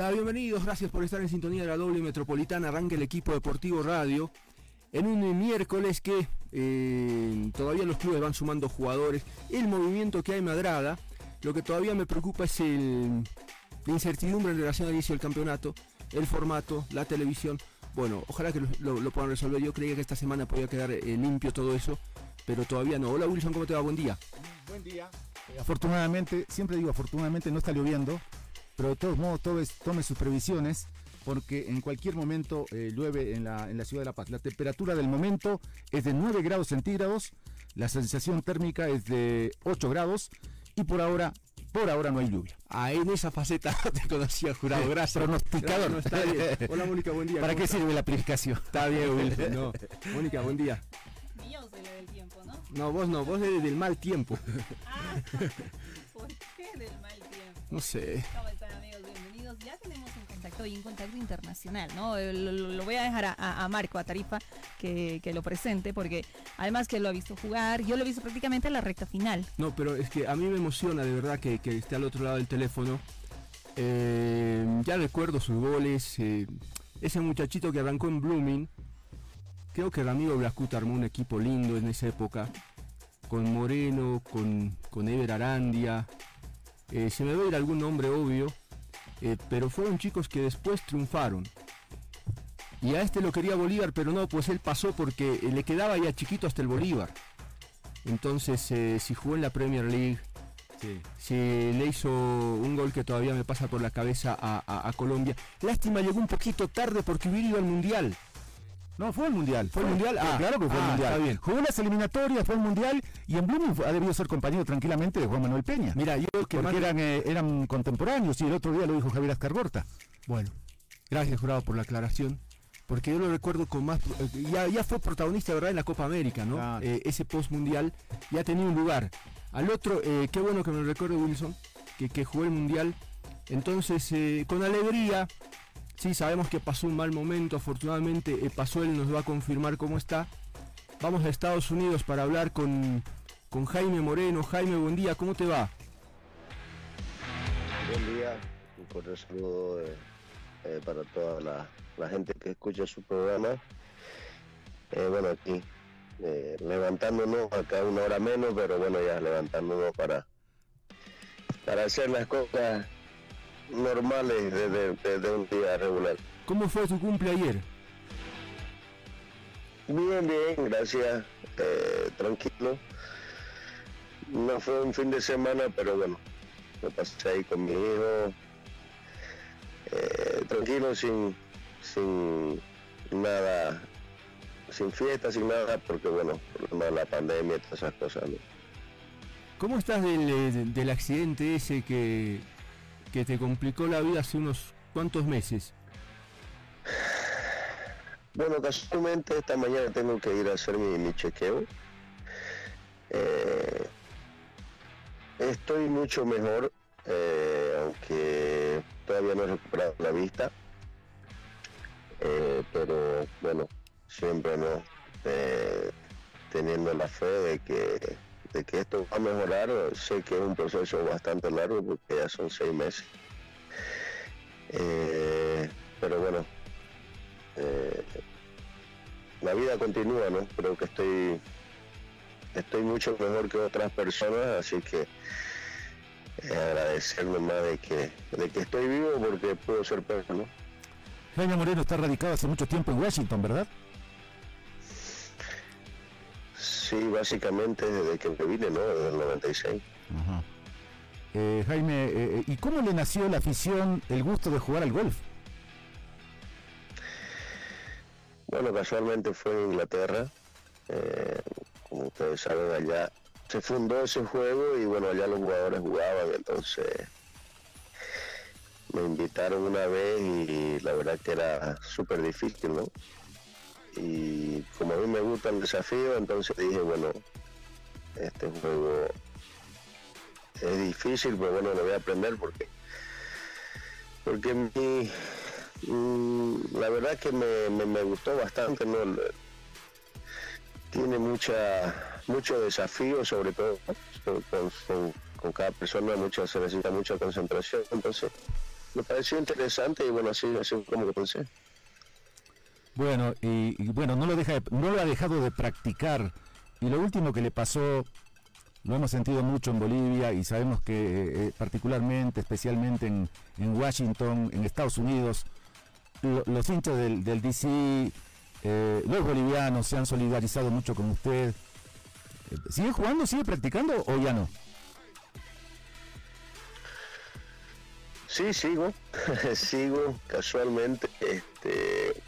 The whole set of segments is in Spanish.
Hola, bienvenidos, gracias por estar en sintonía de la doble metropolitana. Arranca el equipo deportivo radio en un miércoles que eh, todavía los clubes van sumando jugadores. El movimiento que hay me agrada. Lo que todavía me preocupa es el, la incertidumbre en relación al inicio del campeonato, el formato, la televisión. Bueno, ojalá que lo, puedan resolver. Yo creía que esta semana podía quedar eh, limpio todo eso, pero todavía no. Hola Wilson, ¿cómo te va? Buen día. Buen día. Eh, afortunadamente, siempre digo afortunadamente no está lloviendo pero de todos modos tome, sus previsiones porque en cualquier momento eh, llueve en la, en la ciudad de La Paz. La temperatura del momento es de 9 grados centígrados, la sensación térmica es de 8 grados y por ahora por ahora no hay lluvia. Ah, en esa faceta te conocía, jurado. Gracias. Pronosticador. No, está bien. Hola, Mónica, buen día. ¿Para qué sirve la aplicación? Está bien, Wilson. No. Mónica, buen día. Yo soy la del tiempo, ¿no? No, vos no, vos eres del mal tiempo. Ah, ¿por qué del mal tiempo? No sé. Ya tenemos un contacto y un contacto internacional, ¿no? Eh, lo, voy a dejar a, Marco, a Tarifa, que, lo presente, porque además que lo ha visto jugar, yo lo he visto prácticamente en la recta final. No, pero es que a mí me emociona de verdad que, esté al otro lado del teléfono. Eh, ya recuerdo sus goles. Eh, ese muchachito que arrancó en Blooming, creo que Ramiro Blascut armó un equipo lindo en esa época, con Moreno, con, con Ever Arandia. Eh, se me va a ir algún nombre obvio, eh, pero fueron chicos que después triunfaron. Y a este lo quería Bolívar, pero no, pues él pasó porque le quedaba ya chiquito hasta el Bolívar. Entonces, eh, si jugó en la Premier League, si le hizo un gol que todavía me pasa por la cabeza a, a Colombia. Lástima, llegó un poquito tarde porque hubiera ido al Mundial. No, fue el Mundial. ¿Fue el Mundial? Ah, claro que fue el ah, Mundial. Está bien. Jugó las eliminatorias, fue el Mundial y en Blooming ha debido ser compañero tranquilamente de Juan Manuel Peña. Mira, yo que Porque eran, eh, eran contemporáneos y el otro día lo dijo Javier Ascargorta. Bueno, gracias jurado por la aclaración. Porque yo lo recuerdo con más... Eh, ya, ya fue protagonista, ¿verdad? En la Copa América, ¿no? Eh, ese post mundial ya tenía un lugar. Al otro, qué bueno que me lo recuerde Wilson, que, que jugó el Mundial. Entonces, con alegría, Sí, sabemos que pasó un mal momento, afortunadamente eh, pasó, él nos va a confirmar cómo está. Vamos a Estados Unidos para hablar con, Jaime Moreno. Jaime, buen día, ¿cómo te va? Buen día, un cordial saludo eh, eh, para toda la, gente que escucha su programa. bueno, aquí levantándonos acá una hora menos, pero bueno, ya levantándonos para, para hacer las cosas normales de, un día regular. ¿Cómo fue tu cumple ayer? Bien, bien, gracias. Eh, tranquilo. No fue un fin de semana, pero bueno, me pasé ahí con mi hijo. Eh, tranquilo, sin, sin nada, sin fiesta, sin nada, porque bueno, por la pandemia y todas esas cosas. ¿Cómo estás del, del accidente ese que, que te complicó la vida hace unos cuantos meses? Bueno, casualmente esta mañana tengo que ir a hacer mi, chequeo. Eh, estoy mucho mejor, eh, aunque todavía no he recuperado la vista. Eh, pero bueno, siempre no teniendo la fe de que de que esto va a mejorar, sé que es un proceso bastante largo porque ya son seis meses. Eh, pero bueno, eh, la vida continúa, ¿no? Creo que estoy, estoy mucho mejor que otras personas, así que eh, agradecerme más de que, de que estoy vivo porque puedo ser peor, ¿no? Jaime Moreno está radicado hace mucho tiempo en Washington, ¿verdad? Sí, básicamente desde que me vine, ¿no? Desde el 96. Eh, Jaime, eh, eh, ¿y cómo le nació la afición, el gusto de jugar al golf? Bueno, casualmente fue en Inglaterra. como ustedes saben, allá se fundó ese juego y bueno, allá los jugadores jugaban, entonces me invitaron una vez y la verdad que era súper difícil, ¿no? Y como a mí me gusta el desafío, entonces dije, bueno, este juego es difícil, pero bueno, lo voy a aprender porque porque mm, la verdad que me, gustó bastante, ¿no? tiene mucha mucho desafío, sobre todo con, cada persona mucho, se necesita mucha concentración, entonces me pareció interesante y bueno, así, así como que pensé. Bueno, y, bueno, no lo, deja no lo ha dejado de practicar. Y lo último que le pasó, lo hemos sentido mucho en Bolivia y sabemos que eh, eh, particularmente, especialmente en, Washington, en Estados Unidos, los hinchas del, del DC, eh, los bolivianos se han solidarizado mucho con usted. ¿Sigue jugando, sigue practicando o ya no? Sí, sigo, sigo casualmente. Este,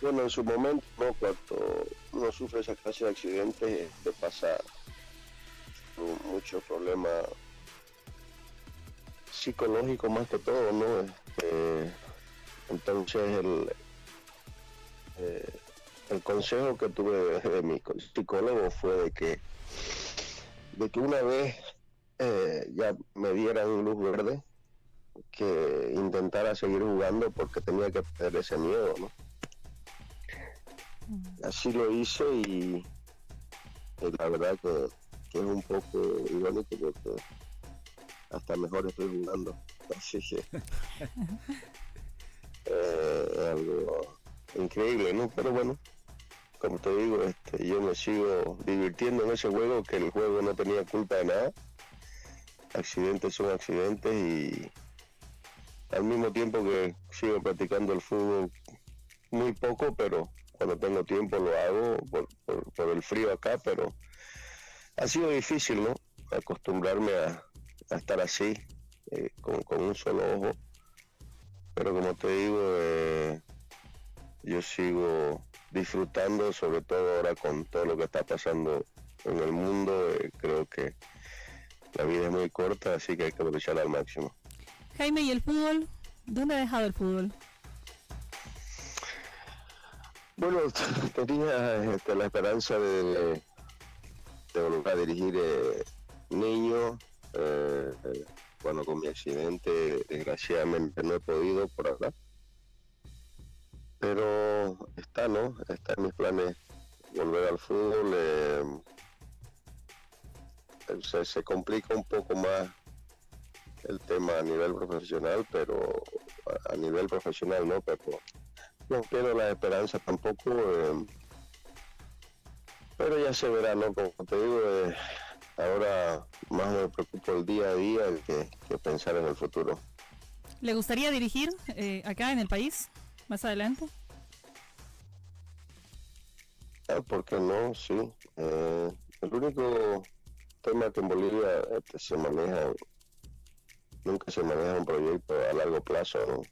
bueno, en su momento, ¿no? cuando uno sufre esa clase de accidentes, te pasa mucho problema psicológico más que todo, ¿no? Este, entonces el, eh, el consejo que tuve de, mi psicólogo fue de que de que una vez eh, ya me dieran luz verde que intentara seguir jugando porque tenía que perder ese miedo, ¿no? Así lo hice y, la verdad que, es un poco irónico porque hasta mejor estoy jugando. Así que eh, es algo increíble, ¿no? Pero bueno, como te digo, este, yo me sigo divirtiendo en ese juego que el juego no tenía culpa de nada. Accidentes son accidentes y al mismo tiempo que sigo practicando el fútbol muy poco, pero cuando tengo tiempo lo hago por, el frío acá, pero ha sido difícil, ¿no? Acostumbrarme a, estar así, eh, con, un solo ojo. Pero como te digo, eh, yo sigo disfrutando, sobre todo ahora con todo lo que está pasando en el mundo. Eh, creo que la vida es muy corta, así que hay que aprovecharla al máximo. Jaime, ¿y el fútbol? ¿Dónde ha dejado el fútbol? Bueno, tenía este, la esperanza de, volver a dirigir eh, niño. Eh, bueno, con mi accidente, desgraciadamente no he podido por acá. Pero está, ¿no? Está en mis planes volver al fútbol. Eh, se, se complica un poco más el tema a nivel profesional, pero a nivel profesional no, pero no quiero la esperanza tampoco. Eh, pero ya se verá, ¿no? Como te digo, eh, ahora más me preocupo el día a día que, pensar en el futuro. ¿Le gustaría dirigir eh, acá en el país más adelante? Ah, ¿Por qué no? Sí. el único tema que en Bolivia este, se maneja nunca se maneja un proyecto a largo plazo, ¿no?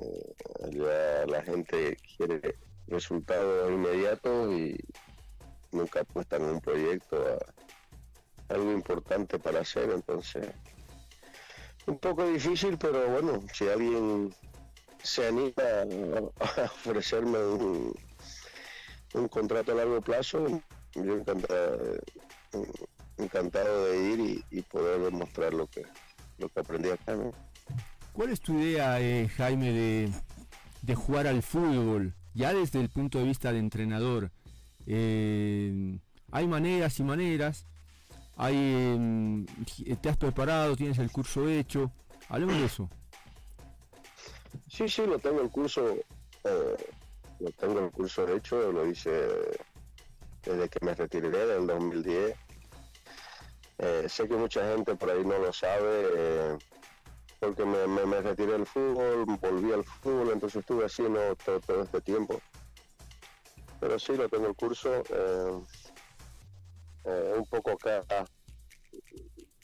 Eh, ya la gente quiere resultados inmediatos y nunca apuestan en un proyecto a algo importante para hacer, entonces un poco difícil, pero bueno, si alguien se anima a ofrecerme un, contrato a largo plazo, yo encantado, encantado de ir y poder demostrar lo que lo que aprendí acá, ¿Cuál es tu idea, eh, Jaime, de, jugar al fútbol? Ya desde el punto de vista de entrenador. Eh, hay maneras y maneras. Hay, em, te has preparado, tienes el curso hecho. Hablemos de eso. Sí, sí, lo tengo el curso. Eh, lo tengo el curso hecho. Lo hice desde que me retiré del 2010 eh, sé que mucha gente por ahí no lo sabe, porque me, retiré del fútbol, volví al fútbol, entonces estuve así ¿no? todo, este tiempo. Pero sí, lo tengo el curso. Eh, un poco acá,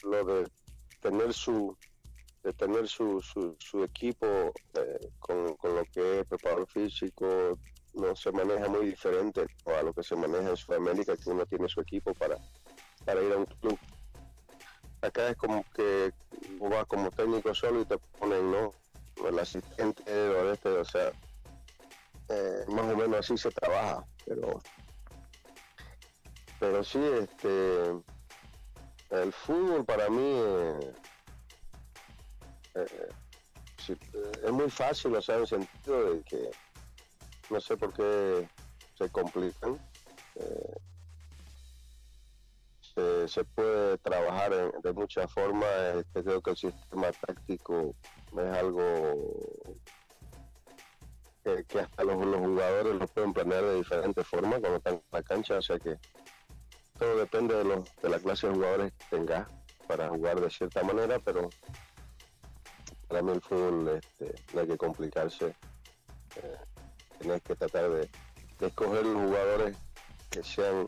lo de tener su de tener su, su, equipo con, con, lo que es preparador físico no se maneja muy diferente a lo que se maneja en Sudamérica, que uno tiene su equipo para, para ir a un club acá es como que vas como técnico solo y te ponen, ¿no? El asistente o este, o sea, eh, más o menos así se trabaja, pero pero sí, este, el fútbol para mí eh, eh, es muy fácil, o sea, en el sentido de que no sé por qué se complican se puede trabajar de muchas formas. Este, creo que el sistema táctico es algo que, hasta los, jugadores lo pueden planear de diferentes formas cuando están en la cancha, o sea que todo depende de, los, de la clase de jugadores que tengas para jugar de cierta manera, pero para mí el fútbol este, no hay que complicarse, eh, tienes que tratar de, escoger los jugadores que sean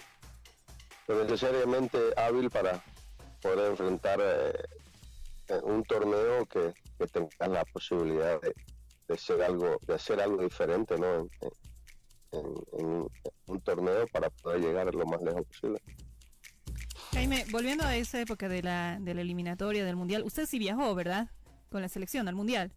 necesariamente hábil para poder enfrentar eh, un torneo que, que tenga la posibilidad de, de ser algo, de hacer algo diferente, ¿no? En, un torneo para poder llegar lo más lejos posible. Jaime, volviendo a esa época de la, de la eliminatoria del Mundial, usted sí viajó, ¿verdad? Con la selección al Mundial.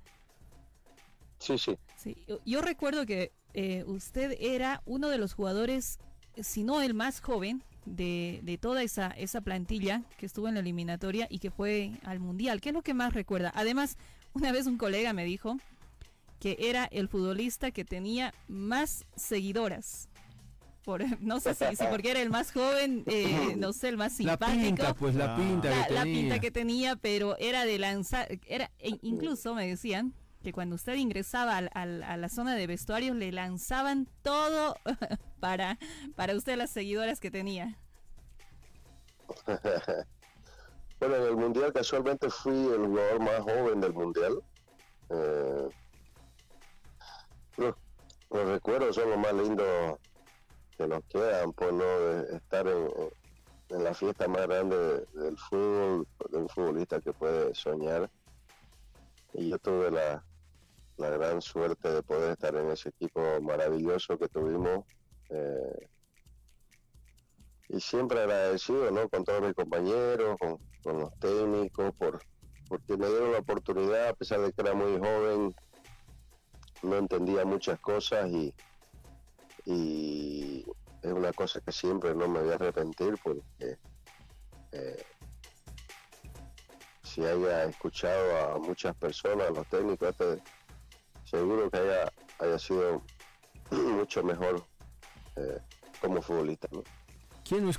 Sí, sí. sí yo, recuerdo que eh, usted era uno de los jugadores, si no el más joven, de, de, toda esa, esa plantilla que estuvo en la eliminatoria y que fue al Mundial. ¿Qué es lo que más recuerda? Además, una vez un colega me dijo que era el futbolista que tenía más seguidoras. Por, no sé si, porque era el más joven, eh, no sé, el más simpático. La pinta, pues la ah. pinta que tenía. La pinta que tenía, pero era de lanzar, era, e incluso me decían que cuando usted ingresaba al, a la zona de vestuarios le lanzaban todo para, para usted las seguidoras que tenía. bueno, en el Mundial casualmente fui el jugador más joven del Mundial. Eh, los, recuerdos son lo más lindo que nos quedan, por pues, no estar en, la fiesta más grande del fútbol, de un futbolista que puede soñar. Y yo tuve la, gran suerte de poder estar en ese equipo maravilloso que tuvimos. Eh, y siempre agradecido ¿no? con todos mis compañeros, con, los técnicos, por, porque me dieron la oportunidad, a pesar de que era muy joven, no entendía muchas cosas y, y es una cosa que siempre no me voy a arrepentir porque eh, si haya escuchado a muchas personas, a los técnicos, este, seguro que haya, haya sido mucho mejor eh, como futbolista. ¿Quién no,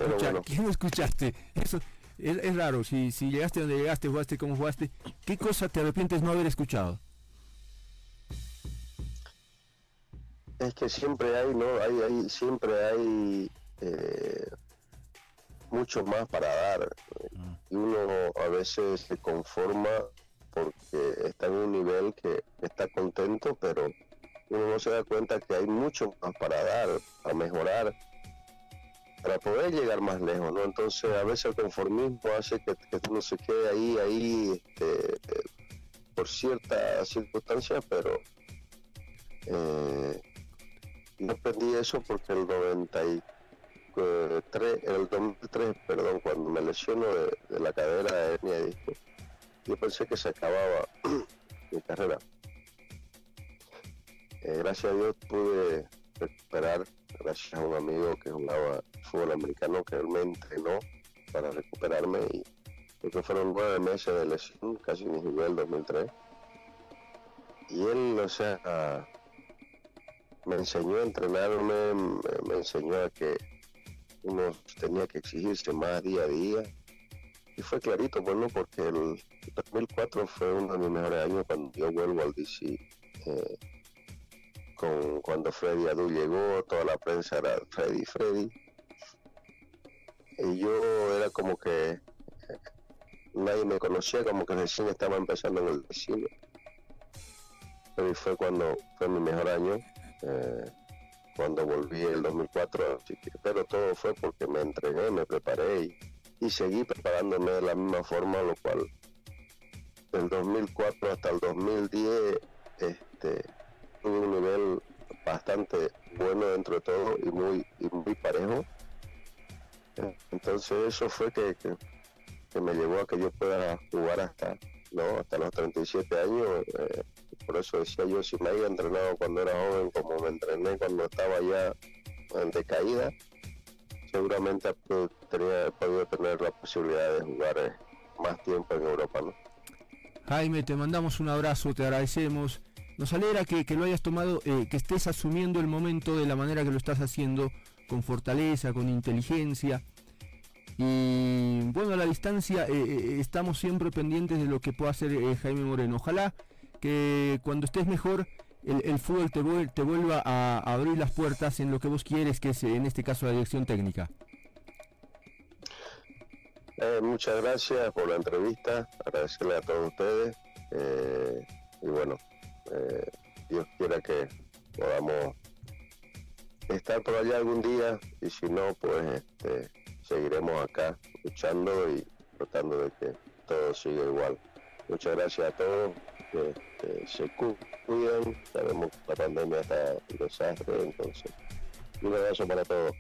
escuchaste? Eso es, raro. Si, si llegaste donde llegaste, jugaste como jugaste, ¿qué cosa te arrepientes no haber escuchado? es que siempre hay, ¿no? Hay, hay siempre hay eh, mucho más para dar. Mm. Y uno a veces se conforma porque está en un nivel que está contento, pero uno no se da cuenta que hay mucho más para dar, para mejorar, para poder llegar más lejos, ¿no? Entonces a veces el conformismo hace que, uno se quede ahí, ahí, este, eh, por ciertas circunstancias, pero eh, no aprendí eso porque el 93, el 2003, perdón, cuando me lesiono de, la cadera de hernia disco, yo pensé que se acababa mi carrera. Eh, gracias a Dios pude recuperar, gracias a un amigo que jugaba fútbol americano que él me entrenó para recuperarme y creo fueron nueve meses de lesión, casi ni jugué el 2003. Y él, o sea, me enseñó a entrenarme, me, enseñó a que uno tenía que exigirse más día a día. Y fue clarito, bueno, porque el 2004 fue uno de mis mejores años cuando yo vuelvo al DC. Eh, con, cuando Freddy Adu llegó, toda la prensa era Freddy, Freddy. Y yo era como que nadie me conocía, como que recién estaba empezando en el vecino. Pero fue cuando fue mi mejor año eh, cuando volví el 2004, pero todo fue porque me entregué, me preparé y, seguí preparándome de la misma forma, lo cual del 2004 hasta el 2010 este, tuve un nivel bastante bueno dentro de todo y muy, muy parejo. Entonces eso fue que, que, me llevó a que yo pueda jugar hasta, ¿no? hasta los 37 años. Eh, por eso decía yo, si me había entrenado cuando era joven, como me entrené cuando estaba ya en decaída, seguramente tenía podido tener la posibilidad de jugar eh, más tiempo en Europa. ¿no? Jaime, te mandamos un abrazo, te agradecemos. Nos alegra que, lo hayas tomado, eh, que estés asumiendo el momento de la manera que lo estás haciendo, con fortaleza, con inteligencia. Y bueno, a la distancia eh, estamos siempre pendientes de lo que pueda hacer Jaime Moreno. Ojalá que cuando estés mejor el, fútbol te, te vuelva a, abrir las puertas en lo que vos quieres, que es en este caso la dirección técnica. Eh, muchas gracias por la entrevista, agradecerle a todos ustedes eh, y bueno, eh, Dios quiera que podamos estar por allá algún día y si no, pues este, seguiremos acá luchando y tratando de que todo siga igual. Muchas gracias a todos, que, se cuiden, sabemos que la pandemia está un desastre, entonces un abrazo para todos.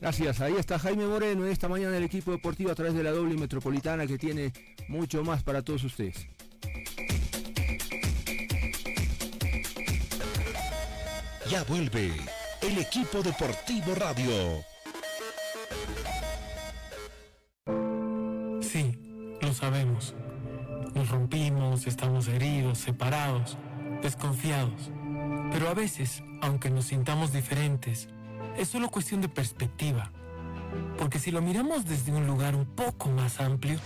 Gracias, ahí está Jaime Moreno esta mañana el equipo deportivo a través de la doble metropolitana que tiene mucho más para todos ustedes. Ya vuelve el equipo deportivo radio. Sí, lo sabemos. Nos rompimos, estamos heridos, separados, desconfiados. Pero a veces, aunque nos sintamos diferentes, es solo cuestión de perspectiva. Porque si lo miramos desde un lugar un poco más amplio,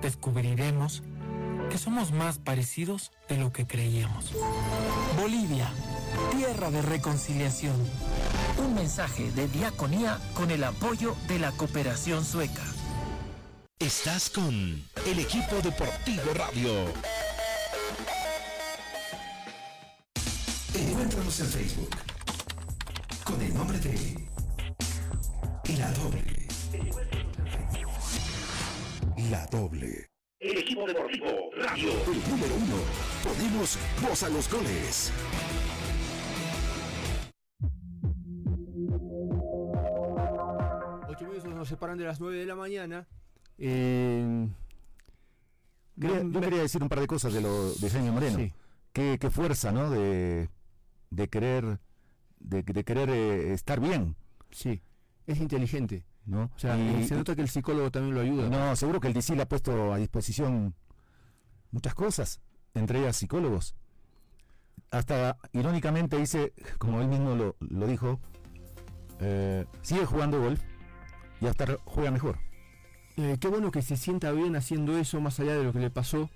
descubriremos que somos más parecidos de lo que creíamos. Bolivia, tierra de reconciliación. Un mensaje de diaconía con el apoyo de la cooperación sueca. Estás con el equipo deportivo radio. Encuéntranos en Facebook con el nombre de La Doble. La Doble. El equipo deportivo radio. El número uno. Ponemos voz a los goles. Ocho minutos nos separan de las nueve de la mañana. Eh, yo quería decir un par de cosas de lo de Jaime Moreno. Qué, fuerza, ¿no? De, de querer, de, querer eh, estar bien. Sí, es inteligente. ¿no? O sea, se nota que el psicólogo también lo ayuda. No, seguro que el DC le ha puesto a disposición muchas cosas, entre ellas psicólogos. Hasta irónicamente dice, como él mismo lo, lo dijo, eh, sigue jugando golf y hasta juega mejor. Eh, qué bueno que se sienta bien haciendo eso más allá de lo que le pasó,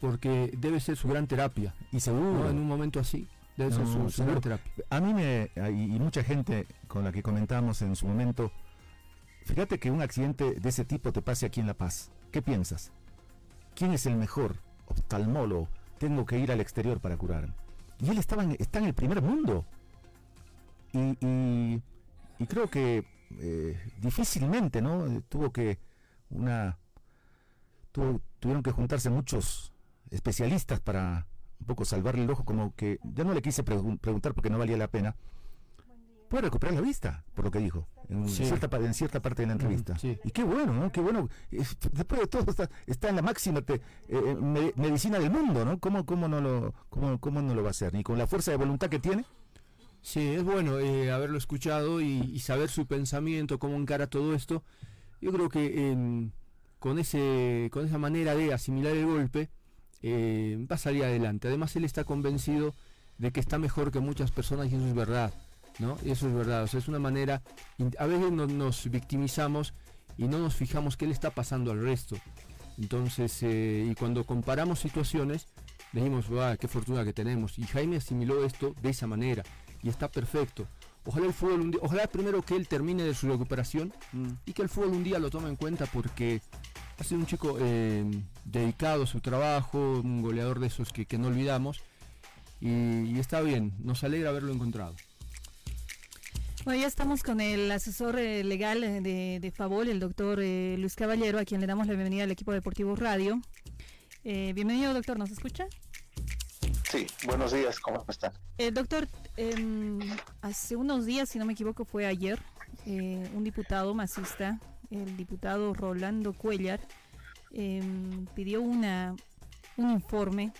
porque debe ser su gran terapia. Y seguro. En un momento así, debe ser su, gran terapia. A mí me, y, mucha gente con la que comentamos en su momento, fíjate que un accidente de ese tipo te pase aquí en La Paz. ¿Qué piensas? ¿Quién es el mejor oftalmólogo? Tengo que ir al exterior para curarme. Y él estaba está en el primer mundo. Y, y, creo que eh, difícilmente, ¿no? Tuvo que una tuvieron que juntarse muchos especialistas para un poco salvarle el ojo, como que ya no le quise preguntar porque no valía la pena. Puede recuperar la vista, por lo que dijo, en, cierta, en cierta parte de la entrevista. Y qué bueno, ¿no? Qué bueno. Después de todo está, en la máxima eh, eh, medicina del mundo, ¿no? ¿Cómo, cómo, no lo, cómo, ¿Cómo no lo va a hacer? Ni con la fuerza de voluntad que tiene. Sí, es bueno eh, haberlo escuchado y, y, saber su pensamiento, cómo encara todo esto yo creo que con, ese, con esa manera de asimilar el golpe eh, va a salir adelante. Además él está convencido de que está mejor que muchas personas y eso es verdad. ¿no? Eso es verdad. O sea, es una manera... A veces nos victimizamos y no nos fijamos qué le está pasando al resto. Entonces, eh, y cuando comparamos situaciones, decimos, qué fortuna que tenemos. Y Jaime asimiló esto de esa manera y está perfecto. Ojalá el fútbol un día, ojalá primero que él termine de su recuperación mm. y que el fútbol un día lo tome en cuenta porque ha sido un chico eh, dedicado a su trabajo, un goleador de esos que, no olvidamos y, está bien, nos alegra haberlo encontrado. Bueno, ya estamos con el asesor eh, legal de, de, Favol, el doctor eh, Luis Caballero, a quien le damos la bienvenida al equipo deportivo Radio. bienvenido, doctor, ¿nos escucha? Sí, buenos días, ¿cómo están? El doctor, Em, hace unos días, si no me equivoco, fue ayer, eh, un diputado masista, el diputado Rolando Cuellar, em, pidió una, un informe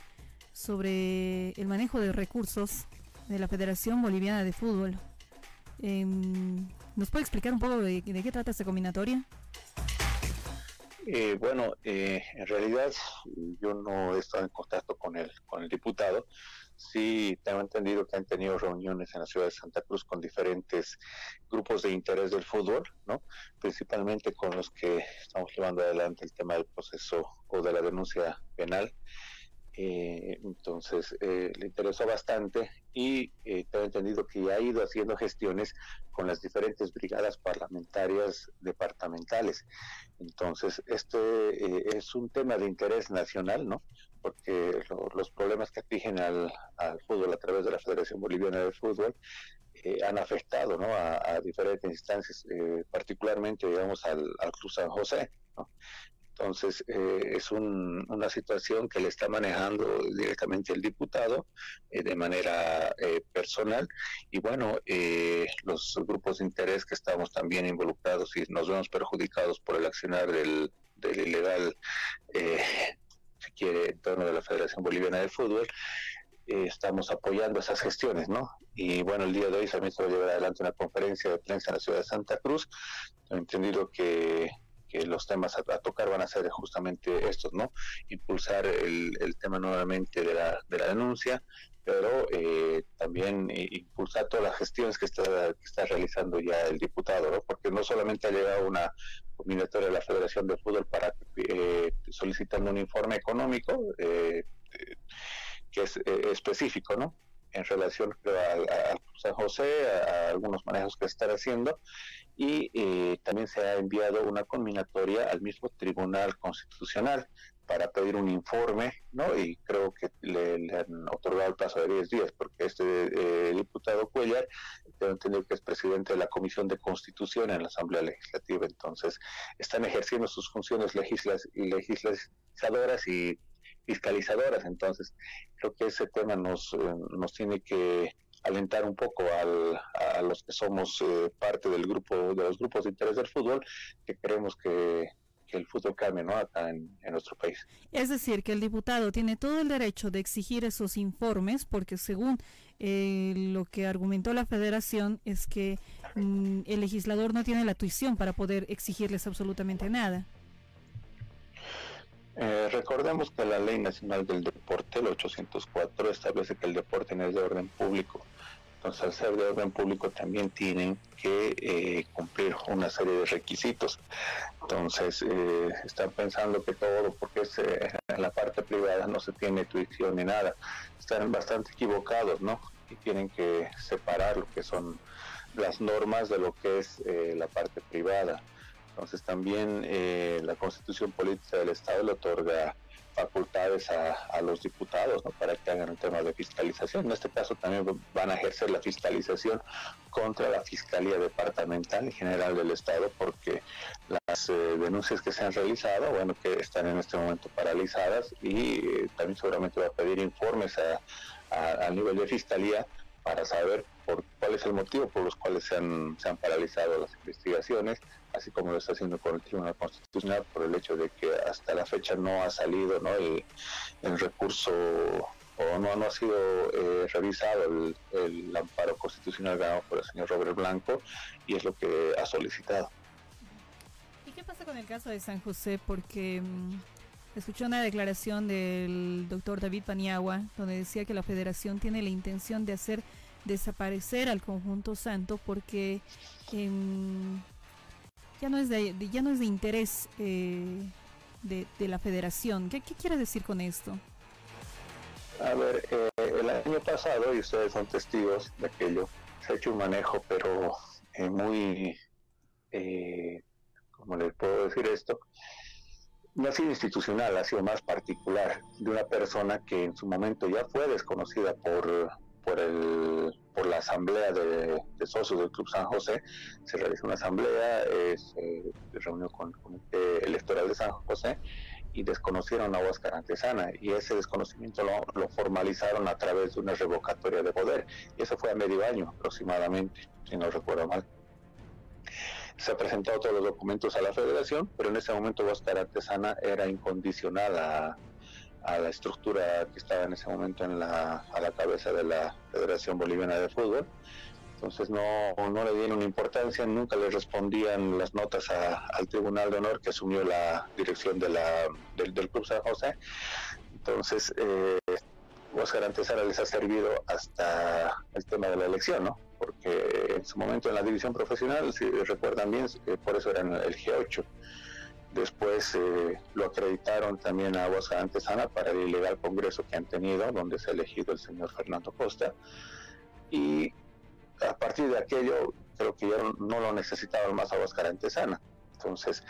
sobre el manejo de recursos de la Federación Boliviana de Fútbol. Em, ¿Nos puede explicar un poco de, qué trata esta combinatoria? Eh, bueno, eh, en realidad yo no he estado en contacto con el, con el diputado, sí tengo entendido que han tenido reuniones en la ciudad de Santa Cruz con diferentes grupos de interés del fútbol, ¿no? Principalmente con los que estamos llevando adelante el tema del proceso o de la denuncia penal. Eh, entonces eh, le interesó bastante y eh, tengo entendido que ha ido haciendo gestiones con las diferentes brigadas parlamentarias departamentales. Entonces, este es un tema de interés nacional, ¿no? Porque los problemas que afligen al, fútbol a través de la Federación Boliviana de Fútbol han afectado a, diferentes instancias, particularmente, digamos, al, al Cruz San José. ¿no? Entonces, eh, es una situación que le está manejando directamente el diputado eh, de manera eh, personal. Y bueno, los grupos de interés que estamos también involucrados y nos vemos perjudicados por el accionar del, ilegal, si quiere, en torno de la Federación Boliviana de Fútbol, estamos apoyando esas gestiones, ¿no? Y bueno, el día de hoy también se va a llevar adelante una conferencia de prensa en la ciudad de Santa Cruz. He entendido que que los temas a, tocar van a ser justamente estos, ¿no? Impulsar el, tema nuevamente de la, de la denuncia, pero eh, también eh, impulsar todas las gestiones que está, realizando ya el diputado, ¿no? Porque no solamente ha llegado una combinatoria de la Federación de Fútbol para eh, solicitando un informe económico que es específico, ¿no? En relación a, San José, a, algunos manejos que están haciendo, y eh, también se ha enviado una combinatoria al mismo Tribunal Constitucional para pedir un informe, ¿no? Y creo que le, han otorgado el plazo de 10 días, porque este eh, diputado Cuellar, tengo entendido que es presidente de la Comisión de Constitución en la Asamblea Legislativa, entonces están ejerciendo sus funciones legislas, legisladoras y fiscalizadoras, entonces creo que ese tema nos, eh, nos tiene que alentar un poco a los que somos eh, parte del grupo de los grupos de interés del fútbol que queremos que, el fútbol cambie ¿no? acá en, nuestro país. Es decir, que el diputado tiene todo el derecho de exigir esos informes porque según eh, lo que argumentó la federación es que mm, el legislador no tiene la tuición para poder exigirles absolutamente nada. Eh, recordemos que la Ley Nacional del Deporte, el 804, establece que el deporte no es de orden público. Entonces, al ser de orden público también tienen que eh, cumplir una serie de requisitos. Entonces, eh, están pensando que todo, porque es, la parte privada no se tiene tuición ni nada. Están bastante equivocados, ¿no? Y tienen que separar lo que son las normas de lo que es la parte privada. Entonces también eh, la constitución política del Estado le otorga facultades a, los diputados para que hagan el tema de fiscalización. En este caso también van a ejercer la fiscalización contra la Fiscalía Departamental y General del Estado porque las eh, denuncias que se han realizado, bueno, que están en este momento paralizadas y eh, también seguramente va a pedir informes a, a, nivel de Fiscalía para saber por cuál es el motivo por los cuales se han, se han paralizado las investigaciones, así como lo está haciendo con el Tribunal Constitucional por el hecho de que hasta la fecha no ha salido ¿no? El, recurso o no, no ha sido eh, revisado el, amparo constitucional ganado por el señor Robert Blanco y es lo que ha solicitado. ¿Y qué pasa con el caso de San José? Porque mm, escuché una declaración del doctor David Paniagua donde decía que la federación tiene la intención de hacer desaparecer al conjunto santo porque em, ya no es de, ya no es de interés eh, de, la federación. ¿Qué, quiere decir con esto? A ver, eh, el año pasado, y ustedes son testigos de aquello, se ha hecho un manejo, pero eh, muy, ¿cómo les puedo decir esto? No ha sido institucional, ha sido más particular, de una persona que en su momento ya fue desconocida por, por, el, por la asamblea de, socios del Club San José. Se realizó una asamblea, se reunió con el Comité Electoral de San José y desconocieron a Huáscar Antesana y ese desconocimiento lo, formalizaron a través de una revocatoria de poder y eso fue a medio año aproximadamente, si no recuerdo mal. Se presentado todos los documentos a la federación, pero en ese momento Huáscar Antesana era incondicional a, a la estructura que estaba en ese momento en la, a la cabeza de la Federación Boliviana de Fútbol. Entonces no, no le dieron importancia, nunca le respondían las notas al Tribunal de Honor que asumió la dirección de la, del, Club San José. Entonces, eh, Oscar Antesara les ha servido hasta el tema de la elección, ¿no? Porque en su momento en la división profesional, si recuerdan bien, eh, por eso eran el G8 Después eh, lo acreditaron también a Aguas Antesana para el ilegal congreso que han tenido, donde se ha elegido el señor Fernando Costa. Y a partir de aquello, creo que ya no lo necesitaban más Aguas Antesana. Entonces,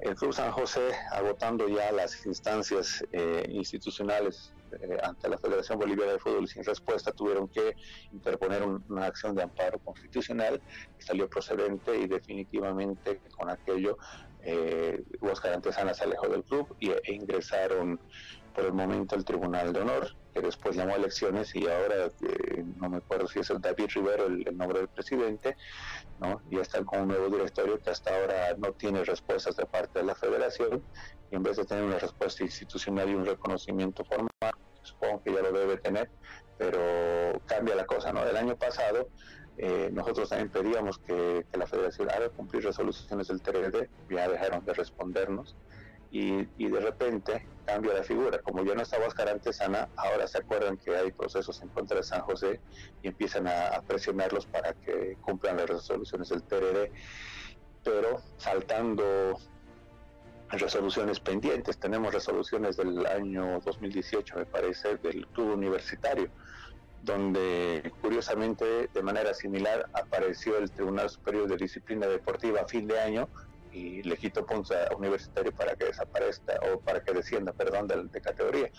el Club San José, agotando ya las instancias eh, institucionales eh, ante la Federación Boliviana de Fútbol sin respuesta, tuvieron que interponer una acción de amparo constitucional que salió procedente y definitivamente con aquello eh, Huáscar Antesana se alejó del club y, e ingresaron por el momento al Tribunal de Honor, que después llamó a elecciones y ahora eh, no me acuerdo si es el David Rivero el, nombre del presidente, ¿no? ya están con un nuevo directorio que hasta ahora no tiene respuestas de parte de la federación y en vez de tener una respuesta institucional y un reconocimiento formal, supongo que ya lo debe tener, pero cambia la cosa, ¿no? El año pasado eh, nosotros también pedíamos que, la federación haga cumplir resoluciones del TRD, ya dejaron de respondernos y, de repente cambia la figura. Como ya no está Huáscar Antesana, ahora se acuerdan que hay procesos en contra de San José y empiezan a, presionarlos para que cumplan las resoluciones del TRD, pero faltando resoluciones pendientes. Tenemos resoluciones del año 2018, me parece, del club universitario, donde curiosamente de manera similar apareció el Tribunal Superior de Disciplina Deportiva a fin de año y le quitó puntos a Universitario para que desaparezca o para que descienda, perdón, de, categoría.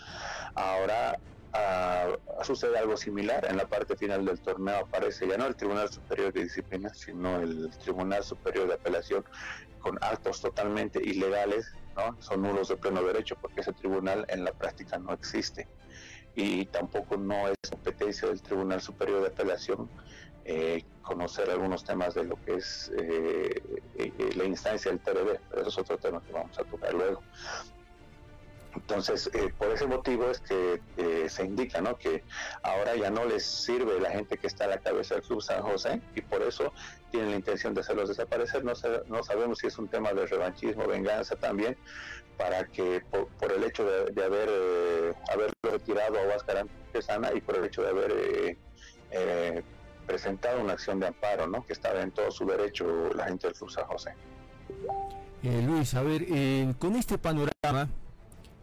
Ahora uh, sucede algo similar, en la parte final del torneo aparece ya no el Tribunal Superior de Disciplina, sino el Tribunal Superior de Apelación con actos totalmente ilegales, ¿no? son nulos de pleno derecho porque ese tribunal en la práctica no existe y tampoco no es competencia del Tribunal Superior de Apelación eh, conocer algunos temas de lo que es eh, eh, la instancia del TRD, pero eso es otro tema que vamos a tocar luego. Entonces, por ese motivo es que se indica ¿no? que ahora ya no les sirve la gente que está a la cabeza del Club San José y por eso tienen la intención de hacerlos desaparecer. No, no sabemos si es un tema de revanchismo, venganza también, para que por, el hecho de, haber haberlo retirado a Huáscar Antesana y por el hecho de haber presentado una acción de amparo, ¿no? Que estaba en todo su derecho la gente del Club San José. Eh, Luis, a ver, con este panorama,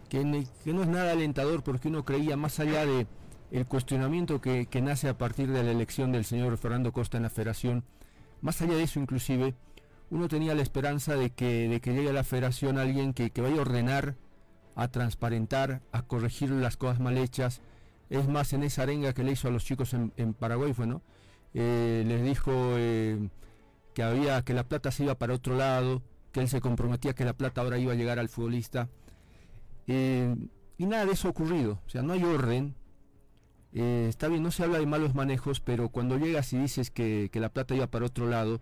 que, no es nada alentador porque uno creía más allá de el cuestionamiento que, nace a partir de la elección del señor Fernando Costa en la federación, más allá de eso inclusive, uno tenía la esperanza de que, de que llegue a la federación alguien que, vaya a ordenar, a transparentar, a corregir las cosas mal hechas. Es más, en esa arenga que le hizo a los chicos en, en Paraguay fue, ¿no? Eh, les dijo eh, que había que la plata se iba para otro lado, que él se comprometía que la plata ahora iba a llegar al futbolista. Eh, y nada de eso ha ocurrido, o sea, no hay orden. está bien, no se habla de malos manejos, pero cuando llegas y dices que, la plata iba para otro lado,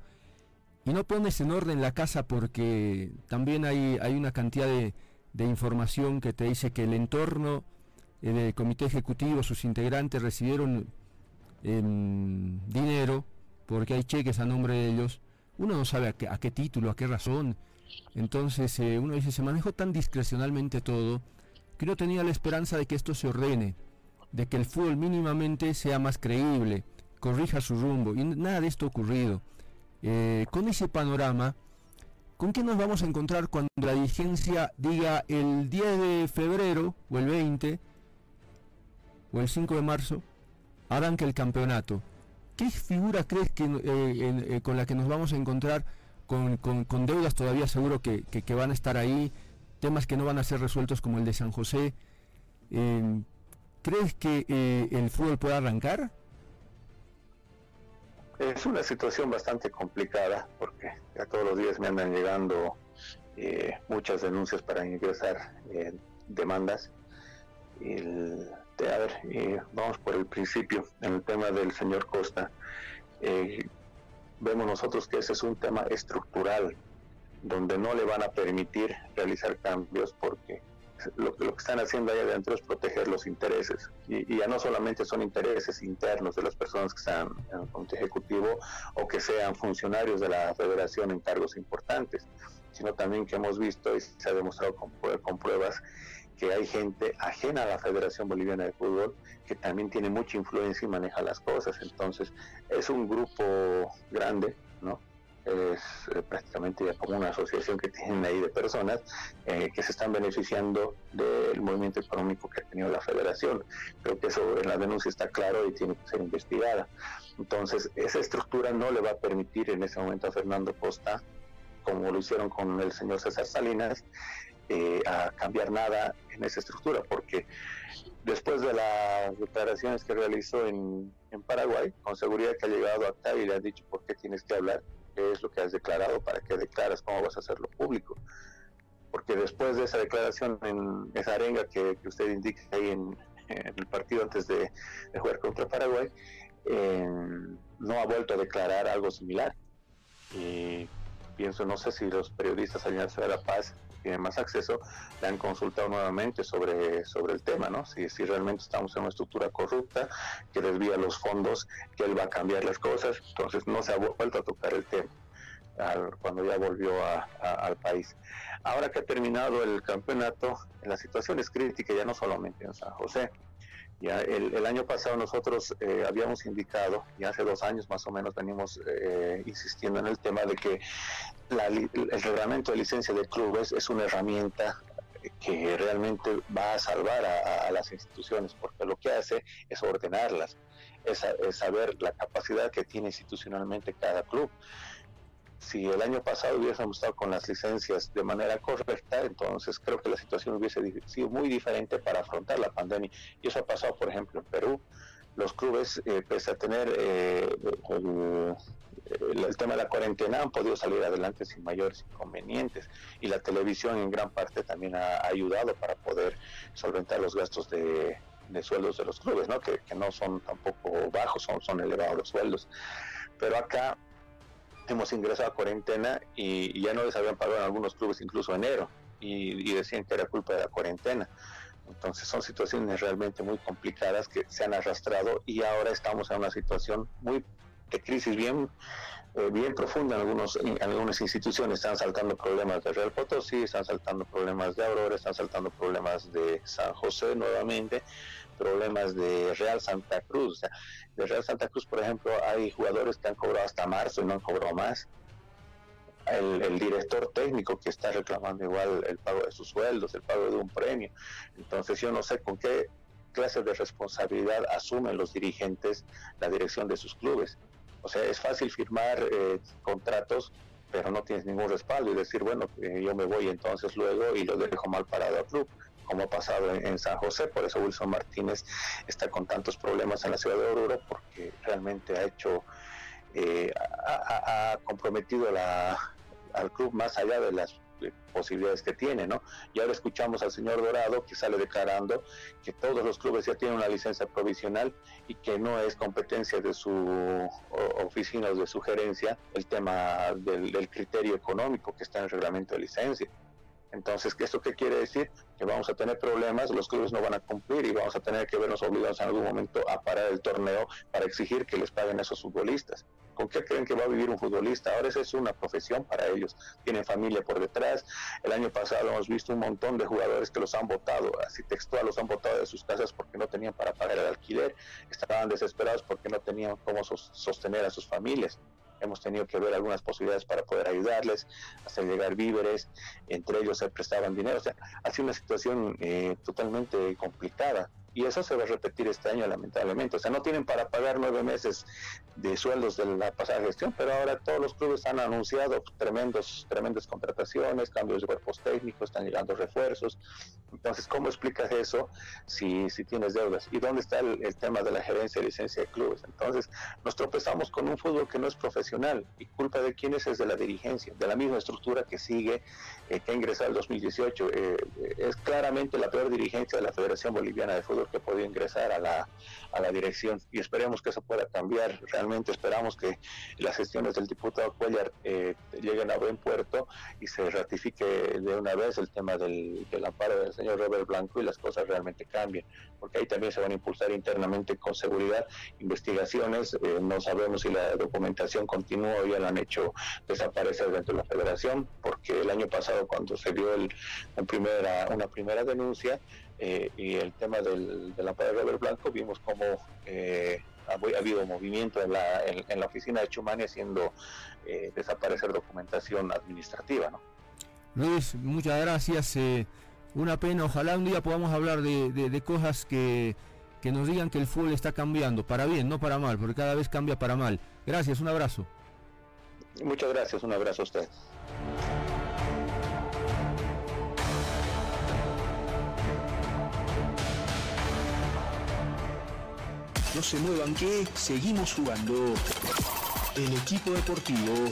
y no pones en orden la casa porque también hay, hay una cantidad de, de información que te dice que el entorno del comité ejecutivo, sus integrantes recibieron dinero, porque hay cheques a nombre de ellos, uno no sabe a qué, título, a qué razón. Entonces eh, uno dice, se manejó tan discrecionalmente todo, que uno tenía la esperanza de que esto se ordene, de que el fútbol mínimamente sea más creíble, corrija su rumbo, y nada de esto ha ocurrido. Eh, con ese panorama, ¿con qué nos vamos a encontrar cuando la dirigencia diga el 10 de febrero, o el 20, o el 5 de marzo, arranque el campeonato. ¿Qué figura crees que, eh, eh, con la que nos vamos a encontrar con, con, deudas todavía seguro que, que, van a estar ahí, temas que no van a ser resueltos como el de San José? Eh, ¿Crees que el fútbol puede arrancar? Es una situación bastante complicada porque ya todos los días me andan llegando muchas denuncias para ingresar demandas. Este, a ver, eh, vamos por el principio, en el tema del señor Costa. Eh, vemos nosotros que ese es un tema estructural, donde no le van a permitir realizar cambios porque lo, lo que están haciendo ahí adentro es proteger los intereses. Y, ya no solamente son intereses internos de las personas que están en el comité ejecutivo o que sean funcionarios de la federación en cargos importantes, sino también que hemos visto y se ha demostrado con, con pruebas que hay gente ajena a la Federación Boliviana de Fútbol que también tiene mucha influencia y maneja las cosas. Entonces, es un grupo grande, ¿no? es eh, prácticamente ya como una asociación que tienen ahí de personas eh, que se están beneficiando del movimiento económico que ha tenido la federación. Creo que eso en la denuncia está claro y tiene que ser investigada. Entonces, esa estructura no le va a permitir en ese momento a Fernando Costa, como lo hicieron con el señor César Salinas, eh, a cambiar nada en esa estructura, porque después de las declaraciones que realizó en, Paraguay, con seguridad que ha llegado acá y le han dicho por qué tienes que hablar, qué es lo que has declarado, para qué declaras, cómo vas a hacerlo público. Porque después de esa declaración, en esa arenga que, usted indica ahí en, el partido antes de, jugar contra Paraguay, eh, no ha vuelto a declarar algo similar. Y pienso, no sé si los periodistas Alianza de la Paz tienen más acceso, le han consultado nuevamente sobre, sobre el tema, ¿no? Si, si realmente estamos en una estructura corrupta que desvía los fondos, que él va a cambiar las cosas, entonces no se ha vuelto a tocar el tema. cuando ya volvió al país. Ahora que ha terminado el campeonato, la situación es crítica ya no solamente en San José, ya el, año pasado nosotros eh, habíamos indicado, y hace dos años más o menos venimos eh, insistiendo en el tema de que el reglamento de licencia de clubes es una herramienta que realmente va a salvar a, las instituciones, porque lo que hace es ordenarlas, es saber la capacidad que tiene institucionalmente cada club si el año pasado hubiésemos estado con las licencias de manera correcta, entonces creo que la situación hubiese sido muy diferente para afrontar la pandemia. Y eso ha pasado, por ejemplo, en Perú. Los clubes, eh, pese a tener eh, el, tema de la cuarentena, han podido salir adelante sin mayores inconvenientes. Y la televisión en gran parte también ha, ayudado para poder solventar los gastos de, sueldos de los clubes, ¿no? Que, no son tampoco bajos, son, son elevados los sueldos. Pero acá hemos ingresado a cuarentena y, ya no les habían pagado en algunos clubes incluso enero y, decían que era culpa de la cuarentena. Entonces son situaciones realmente muy complicadas que se han arrastrado y ahora estamos en una situación muy de crisis bien eh, bien profunda en algunos en algunas instituciones están saltando problemas de Real Potosí están saltando problemas de Aurora están saltando problemas de San José nuevamente problemas de Real Santa Cruz. de Real Santa Cruz, por ejemplo, hay jugadores que han cobrado hasta marzo y no han cobrado más. El, director técnico que está reclamando igual el pago de sus sueldos, el pago de un premio. Entonces yo no sé con qué clase de responsabilidad asumen los dirigentes la dirección de sus clubes. O sea, es fácil firmar eh, contratos, pero no tienes ningún respaldo y decir, bueno, eh, yo me voy entonces luego y lo dejo mal parado al club como ha pasado en, San José, por eso Wilson Martínez está con tantos problemas en la ciudad de Oruro, porque realmente ha hecho, eh, ha, comprometido al club más allá de las posibilidades que tiene, ¿no? Y ahora escuchamos al señor Dorado que sale declarando que todos los clubes ya tienen una licencia provisional y que no es competencia de su oficina o de su gerencia el tema del, del criterio económico que está en el reglamento de licencia. Entonces, ¿esto qué quiere decir? Que vamos a tener problemas, los clubes no van a cumplir y vamos a tener que vernos obligados en algún momento a parar el torneo para exigir que les paguen a esos futbolistas. ¿Con qué creen que va a vivir un futbolista? Ahora esa es una profesión para ellos. Tienen familia por detrás. El año pasado hemos visto un montón de jugadores que los han votado, así textual, los han votado de sus casas porque no tenían para pagar el alquiler. Estaban desesperados porque no tenían cómo sostener a sus familias hemos tenido que ver algunas posibilidades para poder ayudarles, hacer llegar víveres, entre ellos se prestaban dinero, o sea, ha sido una situación eh, totalmente complicada y eso se va a repetir este año lamentablemente. O sea, no tienen para pagar nueve meses de sueldos de la pasada gestión, pero ahora todos los clubes han anunciado tremendos, tremendas contrataciones, cambios de cuerpos técnicos, están llegando refuerzos. Entonces, ¿cómo explicas eso si, si tienes deudas? ¿Y dónde está el, tema de la gerencia y licencia de clubes? Entonces, nos tropezamos con un fútbol que no es profesional y culpa de quiénes es de la dirigencia, de la misma estructura que sigue, eh, que ha ingresado el 2018. Eh, es claramente la peor dirigencia de la Federación Boliviana de Fútbol que puede ingresar a la, a la dirección y esperemos que eso pueda cambiar. Realmente esperamos que las gestiones del diputado Cuellar eh, lleguen a buen puerto y se ratifique de una vez el tema del, del amparo del señor Robert Blanco y las cosas realmente cambien, porque ahí también se van a impulsar internamente con seguridad investigaciones. Eh, no sabemos si la documentación continúa o ya la han hecho desaparecer dentro de la federación, porque el año pasado cuando se dio el, primera, una primera denuncia, eh, y el tema del, de la de Robert Blanco, vimos cómo eh, ha, habido movimiento en la, en, la oficina de Chumani haciendo eh, desaparecer documentación administrativa. ¿no? Luis, muchas gracias. Eh, una pena, ojalá un día podamos hablar de, cosas que, que nos digan que el fútbol está cambiando, para bien, no para mal, porque cada vez cambia para mal. Gracias, un abrazo. Muchas gracias, un abrazo a usted. No se muevan que seguimos jugando. El equipo deportivo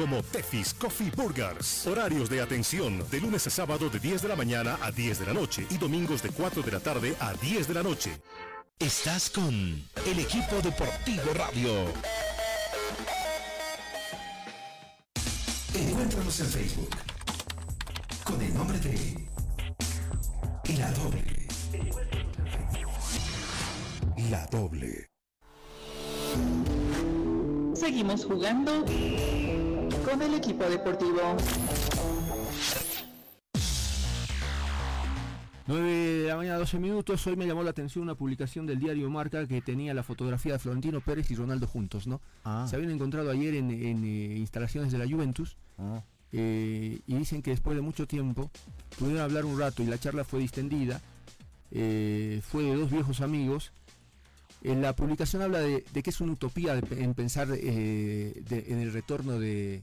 como Tefis Coffee Burgers. Horarios de atención de lunes a sábado de 10 de la mañana a 10 de la noche y domingos de 4 de la tarde a 10 de la noche. Estás con el equipo deportivo radio. Encuéntranos en Facebook con el nombre de La Doble. La Doble. Seguimos jugando con el equipo deportivo. 9 de la mañana, 12 minutos. Hoy me llamó la atención una publicación del diario Marca que tenía la fotografía de Florentino Pérez y Ronaldo juntos, ¿no? Ah. Se habían encontrado ayer en, eh, instalaciones de la Juventus ah. eh, y dicen que después de mucho tiempo pudieron hablar un rato y la charla fue distendida. Eh, fue de dos viejos amigos en la publicación habla de, que es una utopía en pensar eh, en el retorno de,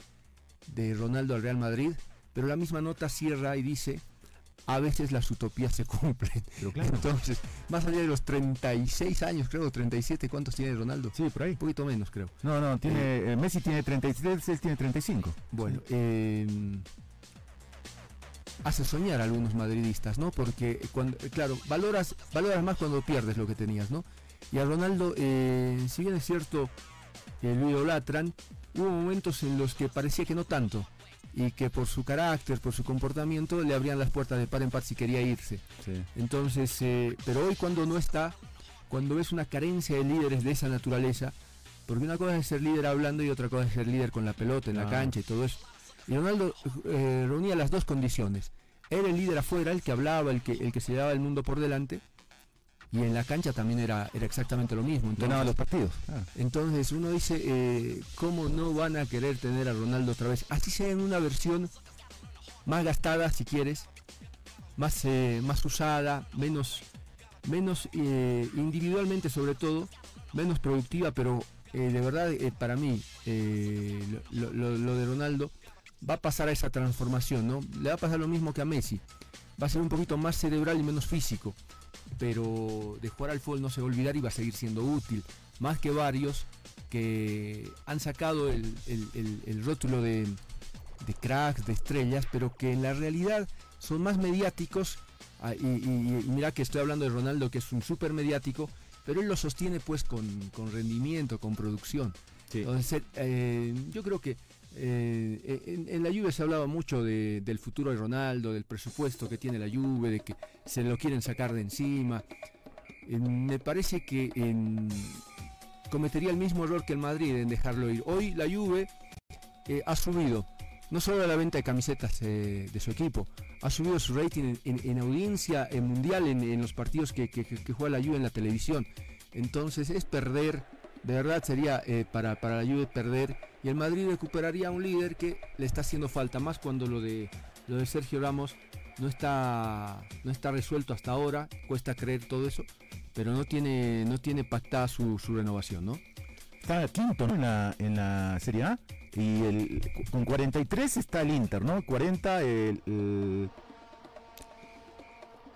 Ronaldo al Real Madrid, pero la misma nota cierra y dice, a veces las utopías se cumplen. Entonces, más allá de los 36 años, creo, 37, ¿cuántos tiene Ronaldo? Sí, por ahí. Un poquito menos, creo. No, no, tiene, eh, eh, Messi tiene 33, él tiene 35. Bueno, hace soñar a algunos madridistas, ¿no? Porque, cuando, claro, valoras, valoras más cuando pierdes lo que tenías, ¿no? Y a Ronaldo, eh, si bien es cierto, que lo idolatran, hubo momentos en los que parecía que no tanto. Y que por su carácter, por su comportamiento, le abrían las puertas de par en par si quería irse. Entonces, eh, pero hoy cuando no está, cuando ves una carencia de líderes de esa naturaleza, porque una cosa es ser líder hablando y otra cosa es ser líder con la pelota en la cancha y todo eso. Y Ronaldo eh, reunía las dos condiciones. Era el líder afuera, el que hablaba, el que, el que se llevaba el mundo por delante, y en la cancha también era, era exactamente lo mismo. Entonces, los partidos. Ah. Entonces uno dice, eh, ¿cómo no van a querer tener a Ronaldo otra vez? Así sea en una versión más gastada, si quieres, más, eh, más usada, menos, menos eh, individualmente sobre todo, menos productiva, pero de verdad para mí lo, lo de Ronaldo va a pasar a esa transformación, ¿no? Le va a pasar lo mismo que a Messi. Va a ser un poquito más cerebral y menos físico pero de jugar al fútbol no se va a olvidar y va a seguir siendo útil. Más que varios que han sacado el, rótulo de, cracks, de estrellas, pero que en la realidad son más mediáticos. Ah, y, mira que estoy hablando de Ronaldo, que es un súper mediático, pero él lo sostiene pues con, rendimiento, con producción. Entonces, eh, yo creo que eh, en, la Juve se hablaba mucho del futuro de Ronaldo, del presupuesto que tiene la Juve, de que se lo quieren sacar de encima. me parece que cometería el mismo error que el Madrid en dejarlo ir. Hoy la Juve eh, ha subido no solo la venta de camisetas eh, de su equipo, ha subido su rating en, audiencia mundial en, los partidos que, juega la Juve en la televisión. Entonces es perder, de verdad sería para, para la Juve perder y el Madrid recuperaría un líder que le está haciendo falta más cuando lo de lo de Sergio Ramos no está no está resuelto hasta ahora. Cuesta creer todo eso pero no tiene no tiene pactada su, renovación no está quinto en la en la Serie A. Y el, con 43 está el Inter no 40 el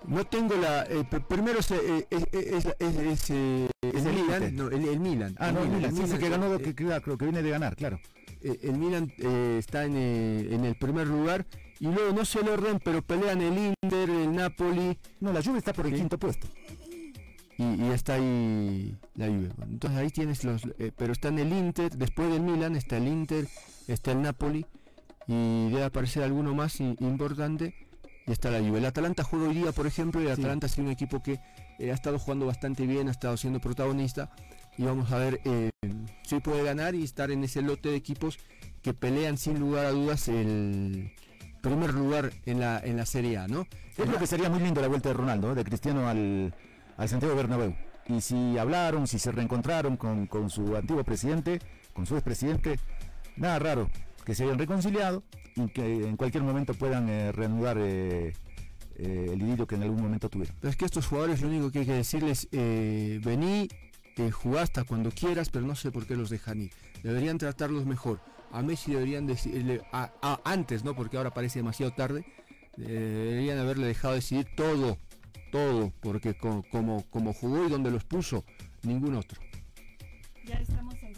no tengo la. Eh, primero es, eh, es, es, el, Milan. No, el, Milan. Ah, no, el Milan. Sí, que ganó, que, creo que viene de ganar, claro. eh, el Milan eh, está en, en, el primer lugar y luego no se lo orden, pero pelean el Inter, el Napoli. No, la Juve está por el quinto puesto. Y, está ahí la Juve. Entonces ahí tienes los, pero está en el Inter, después del Milan está el Inter, está el Napoli y debe aparecer alguno más importante y está la Juve. El Atalanta juega hoy día, por ejemplo, y el Atalanta ha sido un equipo que ha estado jugando bastante bien, ha estado siendo protagonista y vamos a ver eh, si puede ganar y estar en ese lote de equipos que pelean sin lugar a dudas el primer lugar en la, en la Serie A, ¿no? Es lo que sería muy lindo la vuelta de Ronaldo, de Cristiano al, al Santiago Bernabéu. Y si hablaron, si se reencontraron con, con su antiguo presidente, con su expresidente, nada raro que se hayan reconciliado y que en cualquier momento puedan eh, reanudar eh, eh, el idilio que en algún momento tuvieron. Es que estos jugadores lo único que hay que decirles, vení, jugá hasta cuando quieras, pero no sé por qué los dejan ir. Deberían tratarlos mejor. A Messi deberían decirle, antes, ¿no? Porque ahora parece demasiado tarde, deberían haberle dejado decidir todo, todo, porque como, como jugó y donde los puso, ningún otro.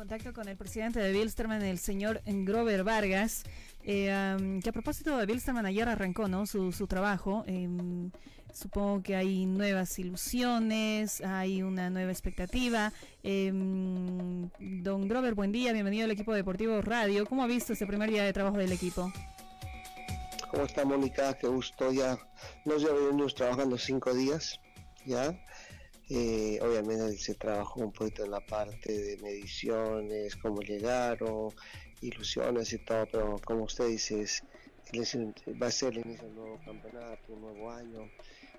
Contacto con el presidente de Bilsterman, el señor Grover Vargas. Eh, que a propósito de Bilsterman ayer arrancó ¿no? su, su trabajo. Em, supongo que hay nuevas ilusiones, hay una nueva expectativa. Em, don Grover, buen día, bienvenido al equipo deportivo Radio. ¿Cómo ha visto este primer día de trabajo del equipo? ¿Cómo está Mónica? Qué gusto ya. Nos llevamos trabajando cinco días, ¿ya? Eh, obviamente se trabajó un poquito en la parte de mediciones, cómo llegaron, ilusiones y todo, pero como usted dice, va a ser el inicio de un nuevo campeonato, un nuevo año.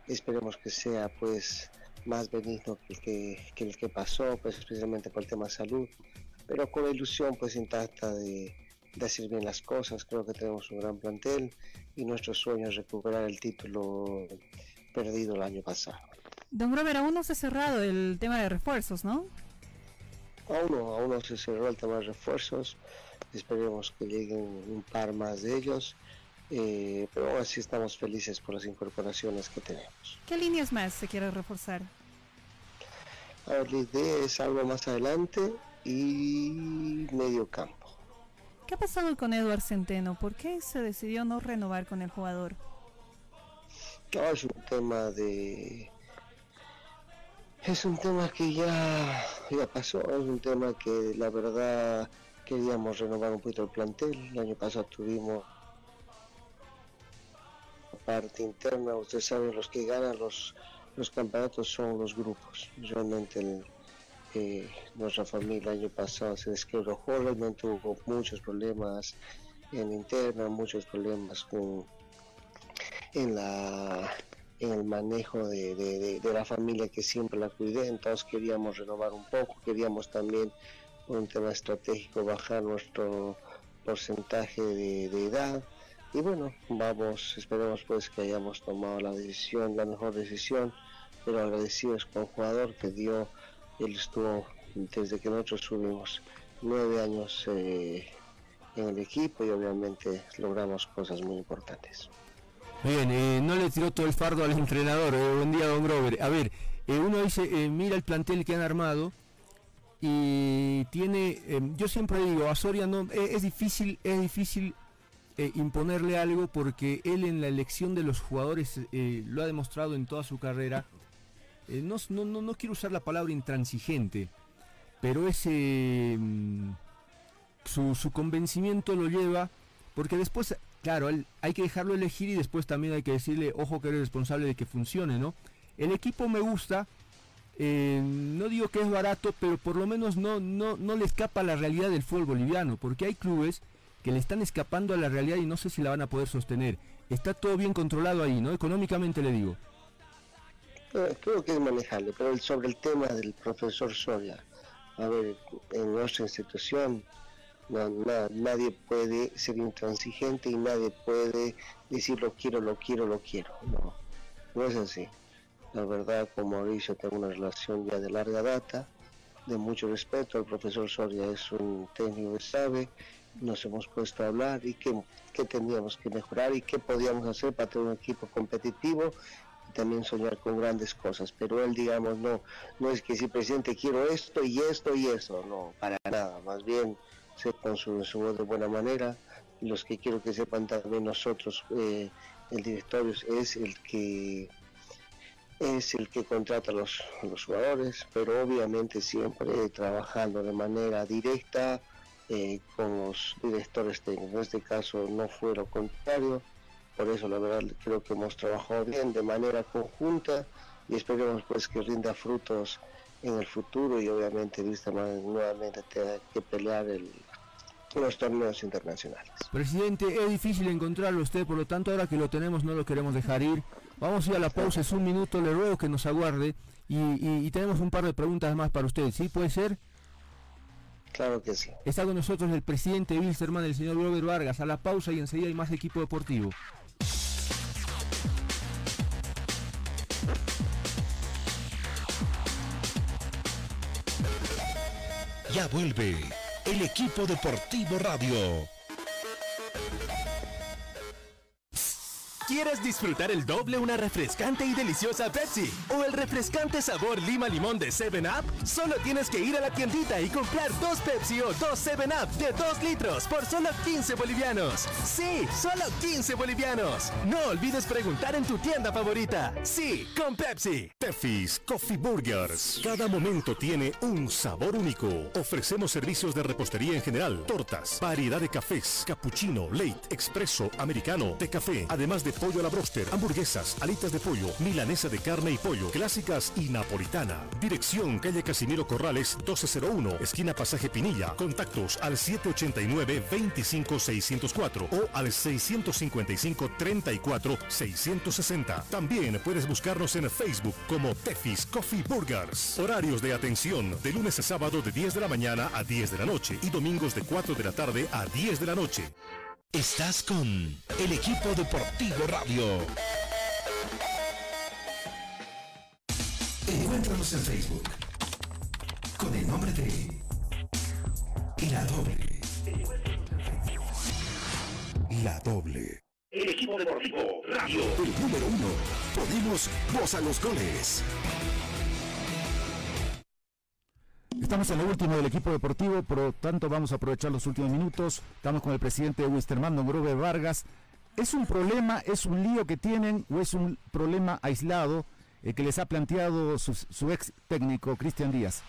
Esperemos que sea pues más benigno que el que, pasó, pues especialmente por el tema de salud, pero con la ilusión pues intacta de, de hacer bien las cosas. Creo que tenemos un gran plantel y nuestro sueño es recuperar el título perdido el año pasado. Don Grover, aún no se ha cerrado el tema de refuerzos, ¿no? Aún no, aún no se cerró el tema de refuerzos. Esperemos que lleguen un par más de ellos. Eh, pero aún así estamos felices por las incorporaciones que tenemos. ¿Qué líneas más se quiere reforzar? A ver, la idea es algo más adelante y medio campo. ¿Qué ha pasado con Eduard Centeno? ¿Por qué se decidió no renovar con el jugador? No, es un tema de es un tema que ya, ya pasó, es un tema que la verdad queríamos renovar un poquito el plantel. El año pasado tuvimos la parte interna, ustedes saben, los que ganan los, los campeonatos son los grupos. Realmente eh, nuestra familia el año pasado se desquebró no tuvo muchos problemas en interna, muchos problemas con en la en el manejo de, la familia que siempre la cuidé, entonces queríamos renovar un poco, queríamos también un tema estratégico bajar nuestro porcentaje de, edad y bueno, vamos, esperemos pues que hayamos tomado la decisión, la mejor decisión, pero agradecidos con el jugador que dio, él estuvo desde que nosotros subimos nueve años eh, en el equipo y obviamente logramos cosas muy importantes. Bien, eh, no le tiró todo el fardo al entrenador. Eh, buen día, don Grover. A ver, eh, uno dice, mira el plantel que han armado y tiene, yo siempre digo, a Soria no, es difícil, es difícil imponerle algo porque él en la elección de los jugadores lo ha demostrado en toda su carrera. No, no, no, quiero usar la palabra intransigente, pero ese mm, su, su convencimiento lo lleva porque después claro, hay que dejarlo elegir y después también hay que decirle, ojo que eres responsable de que funcione, ¿no? El equipo me gusta, eh, no digo que es barato, pero por lo menos no, no, no le escapa la realidad del fútbol boliviano, porque hay clubes que le están escapando a la realidad y no sé si la van a poder sostener. Está todo bien controlado ahí, ¿no? Económicamente le digo. Eh, creo que es manejable, pero sobre el tema del profesor Soria, a ver, en nuestra institución nadie puede ser intransigente y nadie puede decir lo quiero, lo quiero, lo quiero. No, no es así. La verdad, con Mauricio tengo una relación ya de larga data, de mucho respeto. El profesor Soria es un técnico que sabe, nos hemos puesto a hablar y qué, qué tendríamos que mejorar y qué podíamos hacer para tener un equipo competitivo y también soñar con grandes cosas. Pero él, digamos, no, no es que si presidente quiero esto y esto y eso, no, para nada. Más bien sepan su, su voz de buena manera. Y los que quiero que sepan también nosotros, eh, el directorio es el que es el que contrata a los, los jugadores, pero obviamente siempre trabajando de manera directa eh, con los directores técnicos. En este caso no fue lo contrario, por eso la verdad creo que hemos trabajado bien de manera conjunta y esperemos pues que rinda frutos en el futuro y obviamente vista nuevamente tenga que pelear el, los torneos internacionales. Presidente, es difícil encontrarlo usted, por lo tanto ahora que lo tenemos no lo queremos dejar ir. Vamos a ir a la pausa, es un minuto, le ruego que nos aguarde y, tenemos un par de preguntas más para usted, ¿sí? ¿Puede ser? Claro que sí. Está con nosotros el presidente Wilstermann, el señor Robert Vargas. A la pausa y enseguida hay más equipo deportivo. Ya vuelve el equipo deportivo radio. ¿Quieres disfrutar el doble una refrescante y deliciosa Pepsi? ¿O el refrescante sabor lima limón de 7-Up? Solo tienes que ir a la tiendita y comprar dos Pepsi o dos 7-Up de 2 litros por solo 15 bolivianos. Sí, solo 15 bolivianos. No olvides preguntar en tu tienda favorita. Sí, con Pepsi. Tefis Coffee Burgers. Cada momento tiene un sabor único. Ofrecemos servicios de repostería en general, tortas, variedad de cafés, cappuccino, late, expreso, americano, de café, además de pollo a la broster, hamburguesas, alitas de pollo, milanesa de carne y pollo, clásicas y napolitana. Dirección calle Casimiro Corrales 1201, esquina Pasaje Pinilla. Contactos al 789-25604 o al 655-34-660. También puedes buscarnos en Facebook como Tefis Coffee Burgers. Horarios de atención de lunes a sábado de 10 de la mañana a 10 de la noche y domingos de 4 de la tarde a 10 de la noche. Estás con el equipo deportivo radio. Encuéntranos en Facebook con el nombre de La Doble. La Doble. El equipo deportivo radio. El número uno. Podemos voz a los goles. Estamos en lo último del equipo deportivo, por lo tanto vamos a aprovechar los últimos minutos. Estamos con el presidente de Wisterman, don Grove Vargas. ¿Es un problema, es un lío que tienen o es un problema aislado eh, que les ha planteado su, ex técnico, Cristian Díaz?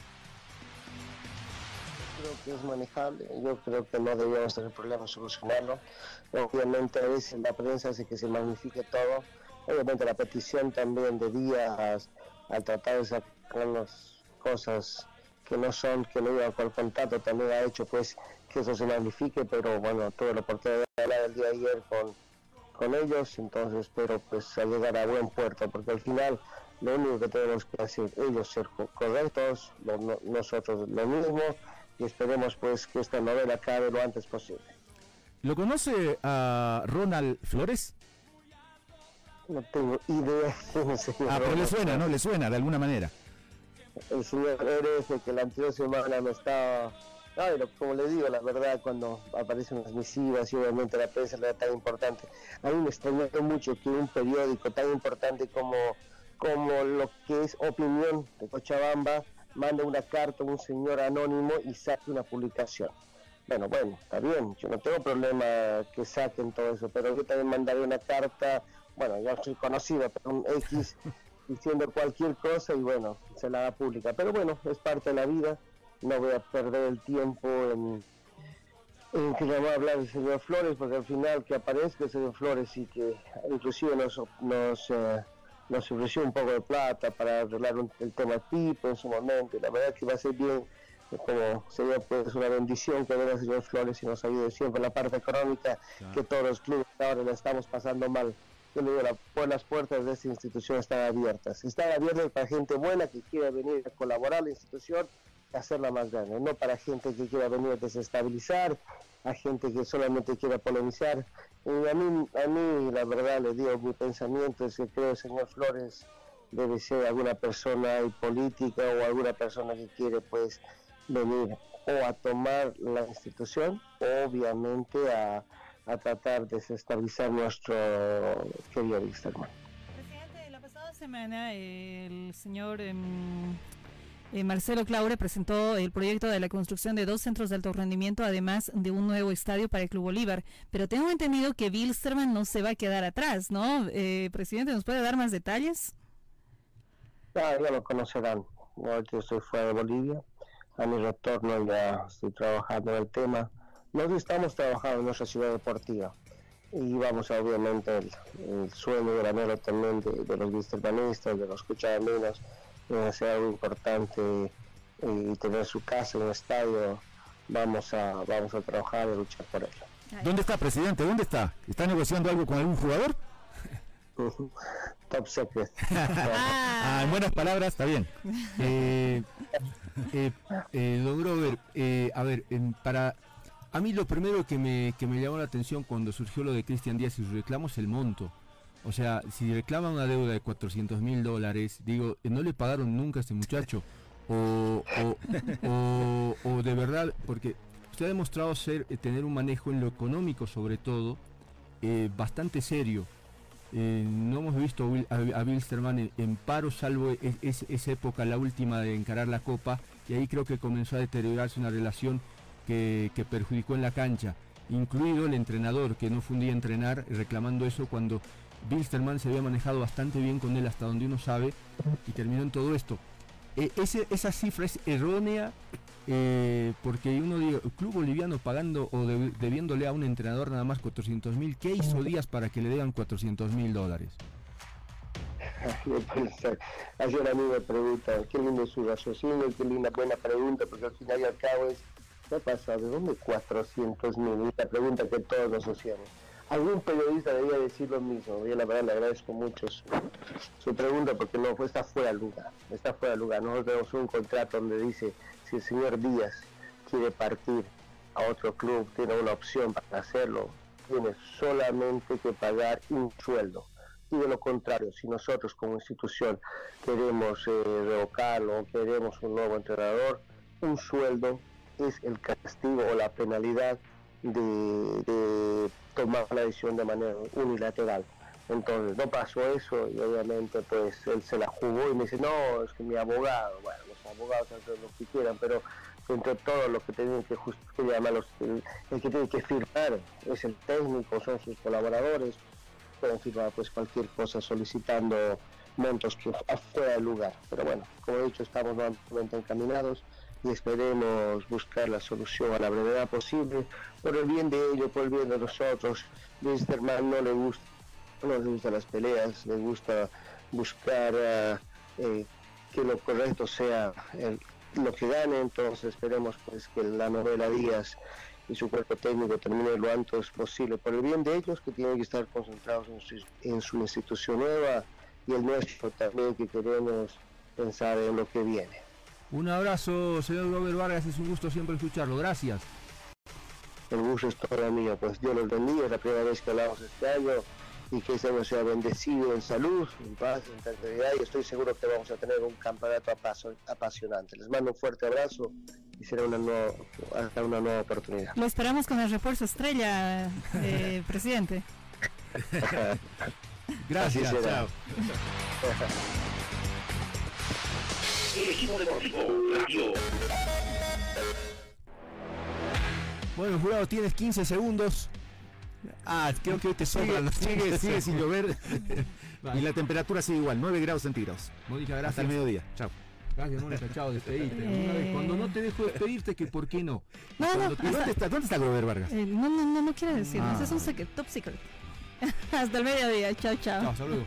Creo que es manejable, yo creo que no deberíamos tener problemas solucionarlo. Obviamente a veces la prensa hace que se magnifique todo. Obviamente la petición también de Díaz al tratar de sacar las cosas que no son, que no iban con contrato, también ha hecho pues que eso se magnifique, pero bueno, tuve la oportunidad de hablar el día de ayer con, con ellos, entonces espero pues a llegar a buen puerto, porque al final lo único que tenemos que hacer, ellos ser correctos, nosotros lo mismo, y esperemos pues que esta novela acabe lo antes posible. ¿Lo conoce a Ronald Flores? No tengo idea. ah, pero le suena, ¿no? Le suena de alguna manera el señor RF que la anterior semana me estaba como le digo, la verdad, cuando aparecen las misivas y obviamente la prensa le da tan importante, a mí me extrañó mucho que un periódico tan importante como, como lo que es Opinión de Cochabamba mande una carta a un señor anónimo y saque una publicación. Bueno, bueno, está bien, yo no tengo problema que saquen todo eso, pero yo también mandaré una carta, bueno, yo soy conocido, pero un X diciendo cualquier cosa y bueno, se la da pública. Pero bueno, es parte de la vida, no voy a perder el tiempo en, en que voy a hablar del señor Flores, porque al final que aparezca el señor Flores y que inclusive nos, nos, eh, nos ofreció un poco de plata para arreglar el tema Pipo en su momento, y la verdad que va a ser bien, como sería pues una bendición que venga el señor Flores y nos ayude siempre en la parte económica, que todos los clubes ahora le estamos pasando mal yo le digo, la, las puertas de esta institución están abiertas. Están abiertas para gente buena que quiera venir a colaborar a la institución y hacerla más grande, no para gente que quiera venir a desestabilizar, a gente que solamente quiera polemizar. Y a mí, a mí, la verdad, le digo, mi pensamiento es que creo señor Flores debe ser alguna persona política o alguna persona que quiere, pues, venir o a tomar la institución, obviamente a a tratar de desestabilizar nuestro querido hermano. Presidente, la pasada semana el señor em, eh, Marcelo Claure presentó el proyecto de la construcción de dos centros de alto rendimiento, además de un nuevo estadio para el Club Bolívar. Pero tengo entendido que Bilsterman no se va a quedar atrás, ¿no? Eh, presidente, ¿nos puede dar más detalles? Ya, ya lo conocerán. Yo estoy fuera de Bolivia. A mi retorno ya estoy trabajando en el tema. Nosotros estamos trabajando en nuestra ciudad deportiva y vamos a obviamente el, sueño del anhelo también de, los bilstermanistas, de los cucharaminos, de hacer algo importante y tener su casa en un estadio, vamos a, vamos a trabajar y luchar por ello. ¿Dónde está, presidente? ¿Dónde está? ¿Está negociando algo con algún jugador? Top secret. ah, en buenas palabras, está bien. Eh, eh, eh, don Grover, eh, a ver, para a mí lo primero que me, que me llamó la atención cuando surgió lo de Cristian Díaz y sus reclamos es el monto. O sea, si reclama una deuda de 400 mil dólares, digo, no le pagaron nunca a este muchacho. O, o, de verdad, porque usted ha demostrado ser, tener un manejo en lo económico sobre todo, bastante serio. Eh, no hemos visto a, Bilsterman en, paro, salvo esa época, la última de encarar la copa, y ahí creo que comenzó a deteriorarse una relación que, perjudicó en la cancha, incluido el entrenador, que no fundía entrenar, reclamando eso cuando Bilsterman se había manejado bastante bien con él hasta donde uno sabe, y terminó en todo esto. E, esa cifra es errónea eh, porque uno dice, club boliviano pagando o debiéndole a un entrenador nada más 400 mil, ¿qué hizo Díaz para que le den 400 mil dólares? Ayer a mí me pregunta, qué lindo su raciocinio, qué linda buena pregunta, porque al final y al cabo es, ¿qué pasa? ¿De dónde 400 mil? La pregunta que todos nos hacemos. Algún periodista debería decir lo mismo. Yo la verdad le agradezco mucho su, pregunta porque no está fuera de lugar. Está fuera de lugar. Nosotros tenemos un contrato donde dice si el señor Díaz quiere partir a otro club, tiene una opción para hacerlo, tiene solamente que pagar un sueldo. Y de lo contrario, si nosotros como institución queremos eh, revocarlo queremos un nuevo entrenador, un sueldo es el castigo o la penalidad de, tomar la decisión de manera unilateral. Entonces no pasó eso y obviamente pues él se la jugó y me dice, no, es que mi abogado, bueno, abogados hacen lo que quieran, pero entre todo lo que tienen que, que los, el, que tiene que firmar es el técnico, son sus colaboradores, pueden firmar pues cualquier cosa solicitando montos que afuera del lugar. Pero bueno, como he dicho, estamos nuevamente encaminados y esperemos buscar la solución a la brevedad posible, por el bien de ellos, por el bien de nosotros. Wisterman no le gusta, no le gustan las peleas, le gusta buscar uh, eh, que lo correcto sea lo que gane, entonces esperemos pues que la novela Díaz y su cuerpo técnico termine lo antes posible por el bien de ellos que tienen que estar concentrados en su, institución nueva y el nuestro también que queremos pensar en lo que viene. Un abrazo, señor Robert Vargas, es un gusto siempre escucharlo. Gracias. El gusto es todo mío, pues Dios los bendiga, es la primera vez que hablamos este año y que este año sea bendecido en salud, en paz, en tranquilidad y estoy seguro que vamos a tener un campeonato apasionante. Les mando un fuerte abrazo y será una nueva, hasta una nueva oportunidad. Lo esperamos con el refuerzo estrella, eh, presidente. Gracias, chao. Bueno, jurado, tienes 15 segundos Ah, creo que hoy te sobran sigue, sigue, sin llover. y la temperatura sigue igual, 9 grados centígrados. Mónica, gracias. Hasta el mediodía. Chao. Gracias, Mónica. Chao, despedite. Eh... Cuando no te dejo despedirte, que por qué no. No, no, ¿Dónde está, ¿Dónde está Grover Vargas? Eh, no, no, no, no quiere decir. Ah. Ese es un secret, top secret. Hasta el mediodía. Chao, chao. Chao, saludos.